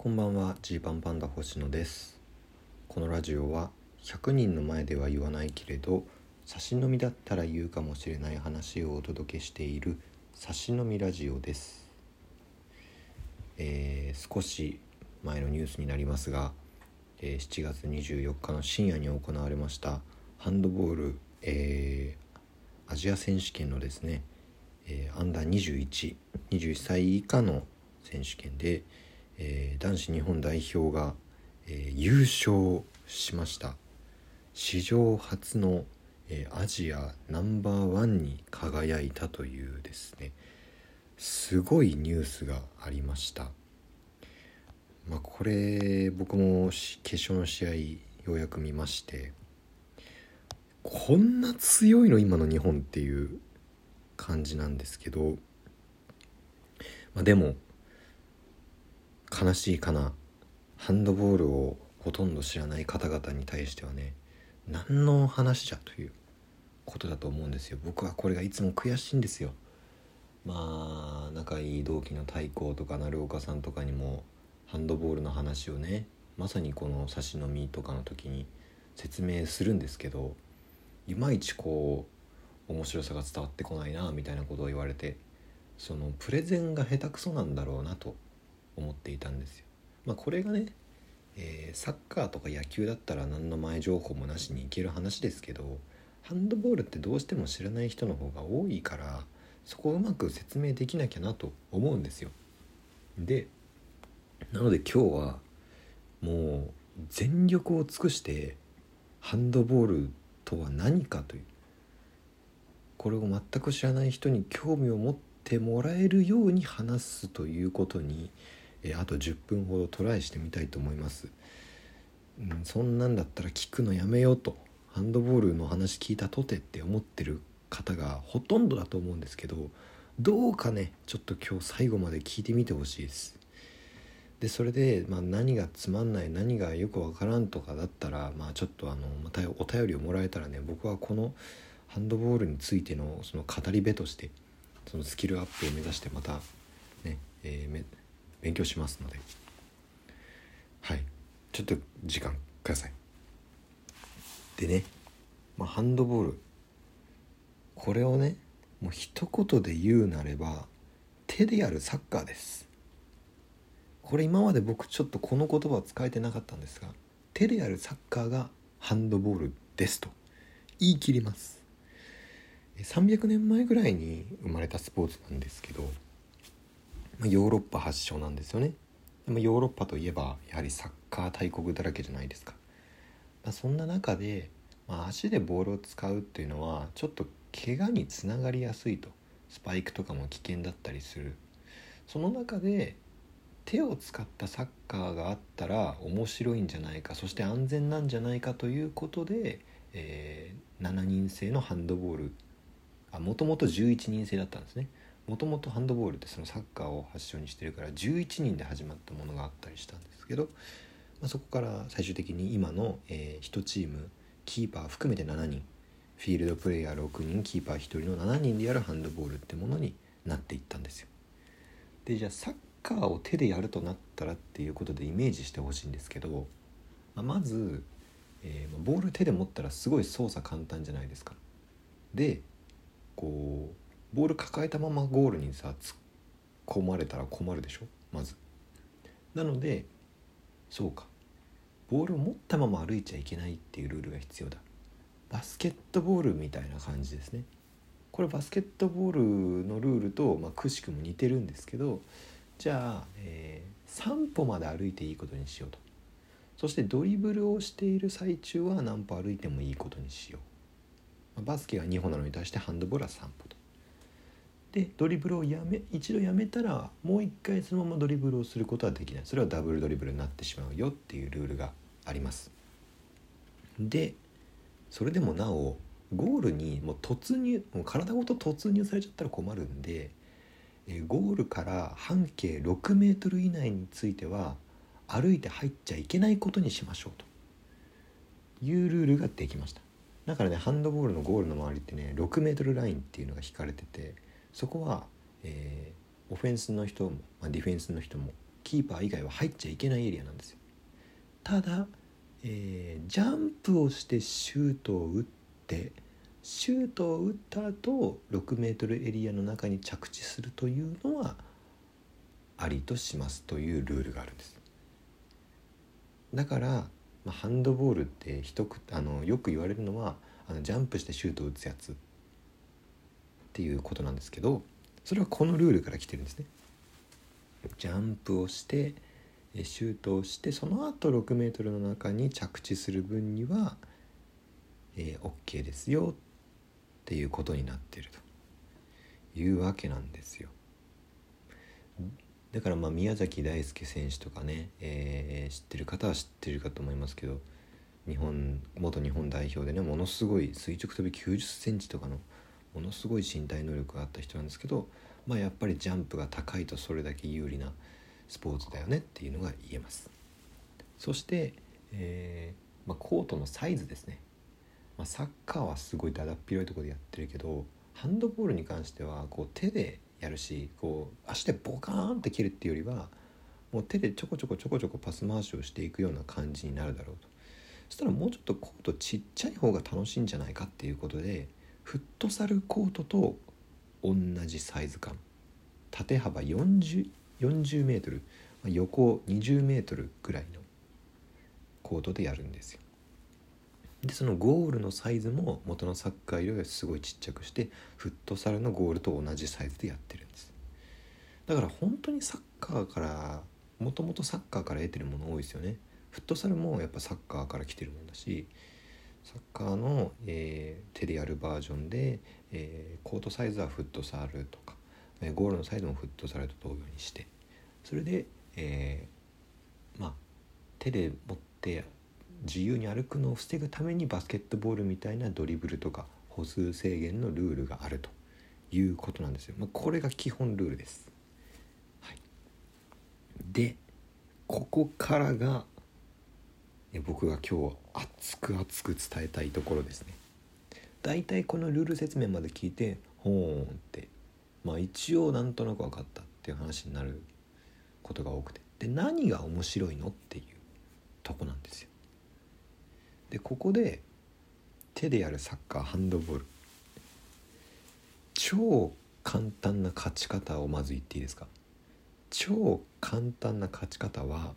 こんばんは。ジーパンパンダ星野です。このラジオは100人の前では言わないけれど差し飲みだったら言うかもしれない話をお届けしている差し飲みラジオです。えー、少し前のニュースになりますが、えー、7月24日の深夜に行われましたハンドボール、えー、アジア選手権のですね、えー、アンダー2121歳以下の選手権で、えー、男子日本代表が、えー、優勝しました。史上初の、えー、アジアナンバーワンに輝いたというですねすごいニュースがありました。まあこれ僕も決勝の試合ようやく見ましてこんな強いの今の日本っていう感じなんですけど、まあ、でも悲しいかな。ハンドボールをほとんど知らない方々に対してはね何の話じゃということだと思うんですよ。僕はこれがいつも悔しいんですよ。まあ仲いい同期の太鼓とか鳴岡さんとかにもハンドボールの話をねまさにこの差し飲みとかの時に説明するんですけどいまいちこう面白さが伝わってこないなみたいなことを言われてそのプレゼンが下手くそなんだろうなと思っていたんですよ。まあ、これがね、えー、サッカーとか野球だったら何の前情報もなしにいける話ですけどハンドボールってどうしても知らない人の方が多いからそこをうまく説明できなきゃなと思うんですよ。でなので今日はもう全力を尽くしてハンドボールとは何かというこれを全く知らない人に興味を持ってもらえるように話すということにえあと10分ほどトライしてみたいと思います、うん、そんなんだったら聞くのやめようと。ハンドボールの話聞いたとてって思ってる方がほとんどだと思うんですけどどうかねちょっと今日最後まで聞いてみてほしいです。でそれで、まあ、何がつまんない何がよくわからんとかだったら、まあ、ちょっとあのまたお便りをもらえたらね僕はこのハンドボールについてのその語り部としてそのスキルアップを目指してまたね、えー、勉強しますので。はい。ちょっと時間ください。でね、まあ、ハンドボール。これをねもう一言で言うなれば手でやるサッカーです。これ今まで僕ちょっとこの言葉を使えてなかったんですが手でやるサッカーがハンドボールですと言い切ります。300年前ぐらいに生まれたスポーツなんですけどま、ヨーロッパ発祥なんですよね。でもヨーロッパといえばやはりサッカー大国だらけじゃないですか、まあ、そんな中で、まあ、足でボールを使うっていうのはちょっと怪我につながりやすいと。スパイクとかも危険だったりする。その中で手を使ったサッカーがあったら面白いんじゃないかそして安全なんじゃないかということで、えー、7人制のハンドボール。もともと11人制だったんですね。もともとハンドボールってそのサッカーを発祥にしてるから11人で始まったものがあったりしたんですけど、まあ、そこから最終的に今の、えー、1チームキーパー含めて7人フィールドプレーヤー6人キーパー1人の7人でやるハンドボールってものになっていったんですよ。でじゃあサッカーを手でやるとなったらっていうことでイメージしてほしいんですけど、まあ、まず、えー、ボール手で持ったらすごい操作簡単じゃないですか。でこうボール抱えたままゴールにさ突っ込まれたら困るでしょ？まず。なのでそうか。ボールを持ったまま歩いちゃいけないっていうルールが必要だ。バスケットボールみたいな感じですね。これバスケットボールのルールと、まあ、くしくも似てるんですけどじゃあ、えー、3歩まで歩いていいことにしようと。そしてドリブルをしている最中は何歩歩いてもいいことにしよう、まあ、バスケが2歩なのに対してハンドボールは3歩と。でドリブルをやめ一度やめたらもう一回そのままドリブルをすることはできない。それはダブルドリブルになってしまうよっていうルールがあります。でそれでもなおゴールにもう突入もう体ごと突入されちゃったら困るんでゴールから半径6メートル以内については歩いて入っちゃいけないことにしましょうと。いうルールができました。だからねハンドボールのゴールの周りってね6メートルラインっていうのが引かれててそこは、えー、オフェンスの人も、まあ、ディフェンスの人もキーパー以外は入っちゃいけないエリアなんですよ。ただ、えー、ジャンプをしてシュートを打ってシュートを打った後6メートルエリアの中に着地するというのはありとしますというルールがあるんです。だから、まあ、ハンドボールって一くあのよく言われるのはあのジャンプしてシュートを打つやつっていうことなんですけどそれはこのルールから来てるんですね。ジャンプをしてシュートをしてその後6メートルの中に着地する分には、えー、OK ですよっていうことになってるというわけなんですよ。だからまあ宮崎大輔選手とかね、えー、知ってる方は知ってるかと思いますけど日本元日本代表でねものすごい垂直跳び9 0センチとかのものすごい身体能力があった人なんですけど、まあ、やっぱりジャンプが高いとそれだけ有利なスポーツだよねっていうのが言えます。そして、えー、まあ、コートのサイズですね、まあ、サッカーはすごいだだっ広いところでやってるけどハンドボールに関してはこう手でやるしこう足でボカーンって切るっていうよりはもう手でちょこちょこちょこちょこパス回しをしていくような感じになるだろうと。そしたらもうちょっとコートちっちゃい方が楽しいんじゃないかっていうことでフットサルコートと同じサイズ感。縦幅 40, 40メートル横20メートルぐらいのコートでやるんですよ。でそのゴールのサイズも元のサッカーよりはすごいちっちゃくしてフットサルのゴールと同じサイズでやってるんです。だから本当にサッカーからもともとサッカーから得てるもの多いですよね。フットサルもやっぱサッカーから来てるもんだしサッカーの、えー、手でやるバージョンで、えー、コートサイズはフットサルとか、えー、ゴールのサイズもフットサルと同様にしてそれで、えまあ手で持って自由に歩くのを防ぐためにバスケットボールみたいなドリブルとか歩数制限のルールがあるということなんですよ。まあ、これが基本ルールです。はい、でここからが僕が今日熱く熱く伝えたいところですね。だいたいこのルール説明まで聞いてほーんって。まあ一応なんとなく分かったっていう話になることが多くて。で何が面白いのっていうとこなんですよ。でここで手でやるサッカーハンドボール。超簡単な勝ち方をまず言っていいですか？超簡単な勝ち方は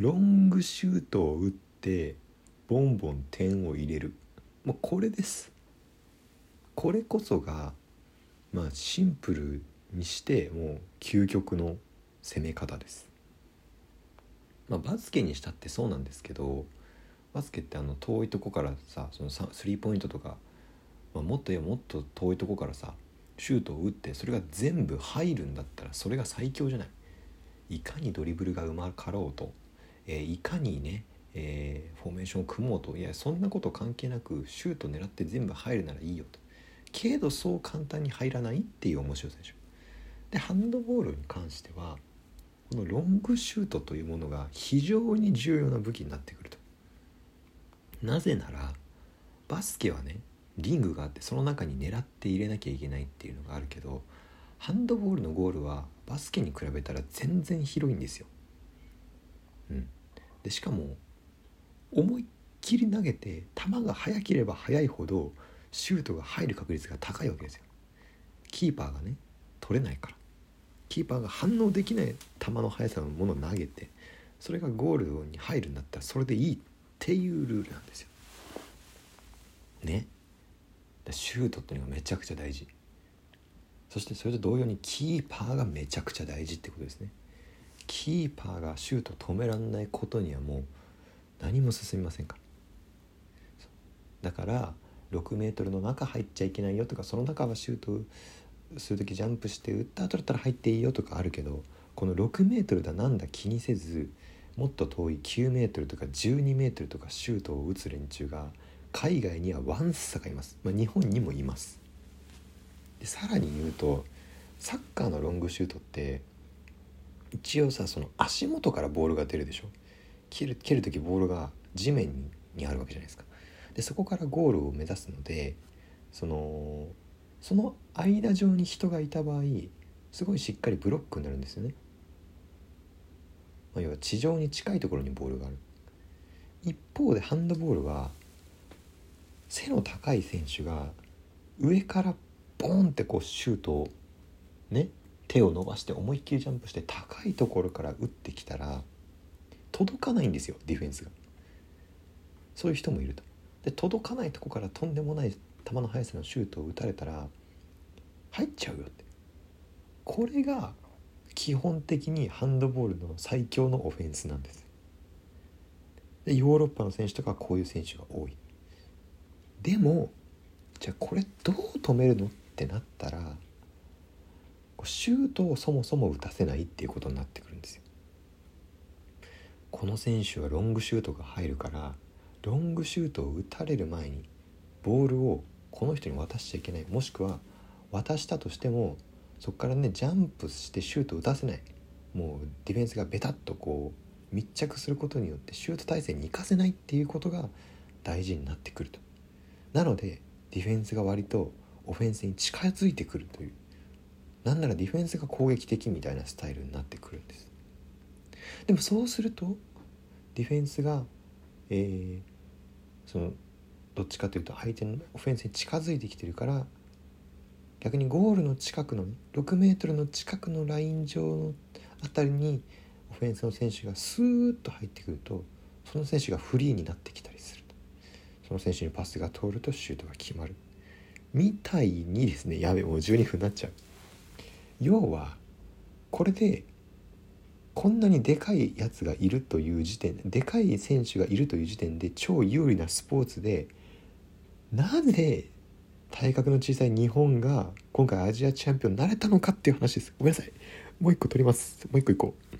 ロングシュートを打ってボンボン点を入れる。もうこれです。これこそがまあシンプルにしてもう究極の攻め方です。まあバスケにしたってそうなんですけどバスケってあの遠いとこからさそのスリーポイントとか、まあ、もっと言えばもっと遠いとこからさシュートを打ってそれが全部入るんだったらそれが最強じゃない。いかにドリブルがうまかろうと。え、いかにね、えー、フォーメーションを組もうと。いやそんなこと関係なくシュート狙って全部入るならいいよと。けどそう簡単に入らないっていう面白さでしょ。でハンドボールに関してはこのロングシュートというものが非常に重要な武器になってくると。なぜならバスケはねリングがあってその中に狙って入れなきゃいけないっていうのがあるけどハンドボールのゴールはバスケに比べたら全然広いんですよ。うん、でしかも思いっきり投げて球が速ければ速いほどシュートが入る確率が高いわけですよ。キーパーがね取れないから。キーパーが反応できない球の速さのものを投げてそれがゴールに入るんだったらそれでいいっていうルールなんですよ。ね。シュートっていうのがめちゃくちゃ大事。そしてそれと同様にキーパーがめちゃくちゃ大事ってことですね。キーパーがシュート止めらんないことにはもう何も進みませんか？らだから6メートルの中入っちゃいけないよとかその中はシュートする時ジャンプして打った後だったら入っていいよとかあるけどこの6メートルだなんだ気にせずもっと遠い9メートルとか12メートルとかシュートを打つ連中が海外にはワンサがいます、まあ、日本にもいます。でさらに言うとサッカーのロングシュートって一応さその足元からボールが出るでしょ？蹴る蹴る時ボールが地面にあるわけじゃないですか。でそこからゴールを目指すのでそのその間上に人がいた場合すごいしっかりブロックになるんですよね。まあ、要は地上に近いところにボールがある。一方でハンドボールは背の高い選手が上からボーンってこうシュートをね手を伸ばして思いっきりジャンプして高いところから打ってきたら届かないんですよディフェンスが。そういう人もいると。で届かないとこからとんでもない球の速さのシュートを打たれたら入っちゃうよって。これが基本的にハンドボールの最強のオフェンスなんです。でヨーロッパの選手とかはこういう選手が多い。でもじゃあこれどう止めるのってなったらシュートをそもそも打たせないっていうことになってくるんですよ。この選手はロングシュートが入るからロングシュートを打たれる前にボールをこの人に渡しちゃいけない。もしくは渡したとしてもそこからねジャンプしてシュートを打たせない。もうディフェンスがベタッとこう密着することによってシュート体勢に行かせないっていうことが大事になってくると。なのでディフェンスが割とオフェンスに近づいてくるというなんならディフェンスが攻撃的みたいなスタイルになってくるんです。でもそうするとディフェンスが、えー、そのどっちかというと相手のオフェンスに近づいてきてるから逆にゴールの近くの6メートルの近くのライン上のあたりにオフェンスの選手がスーッと入ってくるとその選手がフリーになってきたりする。その選手にパスが通るとシュートが決まる。みたいにですねやべもう12分になっちゃう。要はこれでこんなにでかいやつがいるという時点でかい選手がいるという時点で超有利なスポーツでなぜ体格の小さい日本が今回アジアチャンピオンになれたのかっていう話です。ごめんなさい。もう一個取ります。もう一個いこう。